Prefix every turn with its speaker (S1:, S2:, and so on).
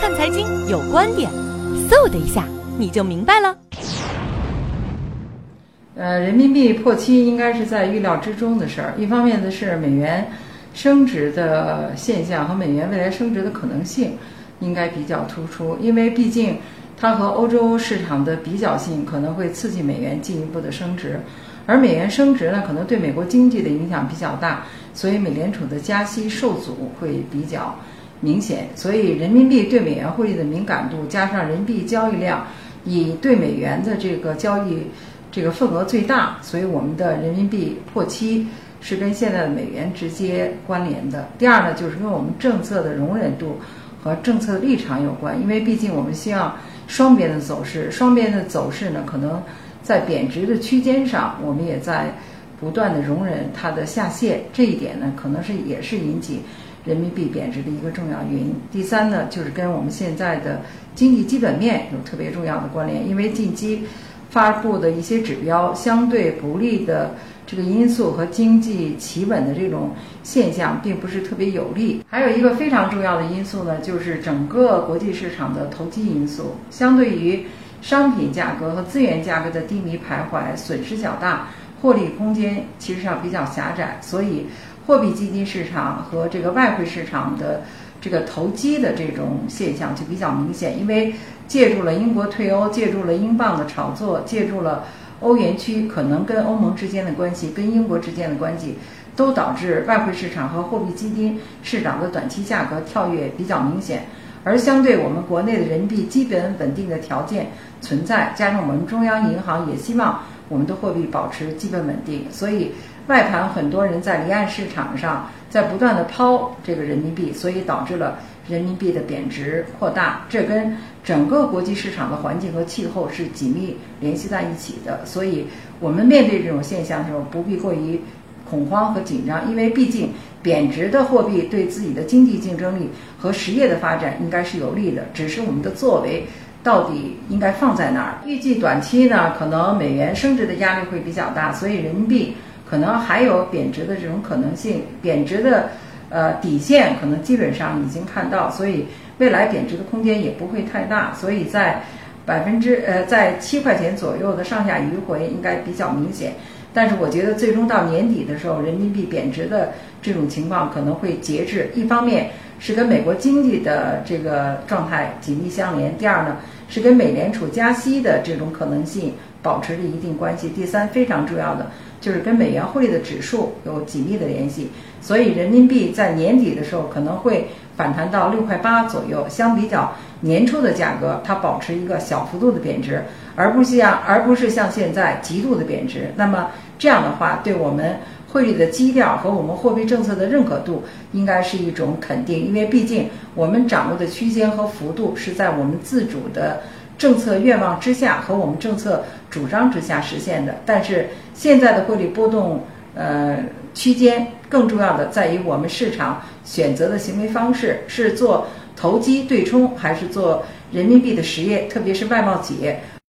S1: 看财经有观点，嗖的一下你就明白了。
S2: 呃，人民币破七应该是在预料之中的事儿。一方面呢是美元升值的现象和美元未来升值的可能性应该比较突出，因为毕竟它和欧洲市场的比较性可能会刺激美元进一步的升值，而美元升值呢可能对美国经济的影响比较大，所以美联储的加息受阻会比较明显。所以人民币对美元汇率的敏感度加上人民币交易量以对美元的这个交易。这个份额最大，所以我们的人民币破七是跟现在的美元直接关联的。第二呢，就是跟我们政策的容忍度和政策的立场有关，因为毕竟我们希望双边的走势，双边的走势呢，可能在贬值的区间上，我们也在不断的容忍它的下限。这一点呢，可能是也是引起人民币贬值的一个重要原因。第三呢，就是跟我们现在的经济基本面有特别重要的关联，因为近期。发布的一些指标相对不利的这个因素和经济企稳的这种现象，并不是特别有利。还有一个非常重要的因素呢，就是整个国际市场的投机因素。相对于商品价格和资源价格的低迷徘徊，损失较大，获利空间其实上比较狭窄。所以，货币基金市场和这个外汇市场的这个投机的这种现象就比较明显，因为。借助了英国退欧，借助了英镑的炒作，借助了欧元区可能跟欧盟之间的关系、跟英国之间的关系，都导致外汇市场和货币基金市场的短期价格跳跃比较明显。而相对我们国内的人民币基本稳定的条件存在，加上我们中央银行也希望我们的货币保持基本稳定，所以外盘很多人在离岸市场上在不断的抛这个人民币，所以导致了。人民币的贬值扩大，这跟整个国际市场的环境和气候是紧密联系在一起的。所以，我们面对这种现象的时候，不必过于恐慌和紧张，因为毕竟贬值的货币对自己的经济竞争力和实业的发展应该是有利的。只是我们的作为到底应该放在哪儿？预计短期呢，可能美元升值的压力会比较大，所以人民币可能还有贬值的这种可能性。贬值的。呃，底线可能基本上已经看到，所以未来贬值的空间也不会太大，所以在百分之呃在七块钱左右的上下迂回应该比较明显。但是我觉得最终到年底的时候，人民币贬值的这种情况可能会节制。一方面是跟美国经济的这个状态紧密相连，第二呢是跟美联储加息的这种可能性保持着一定关系。第三非常重要的。就是跟美元汇率的指数有紧密的联系，所以人民币在年底的时候可能会反弹到六块八左右。相比较年初的价格，它保持一个小幅度的贬值，而不是像而不是像现在极度的贬值。那么这样的话，对我们汇率的基调和我们货币政策的认可度，应该是一种肯定。因为毕竟我们掌握的区间和幅度是在我们自主的。政策愿望之下和我们政策主张之下实现的，但是现在的汇率波动，呃，区间更重要的在于我们市场选择的行为方式是做投机对冲，还是做人民币的实业，特别是外贸企业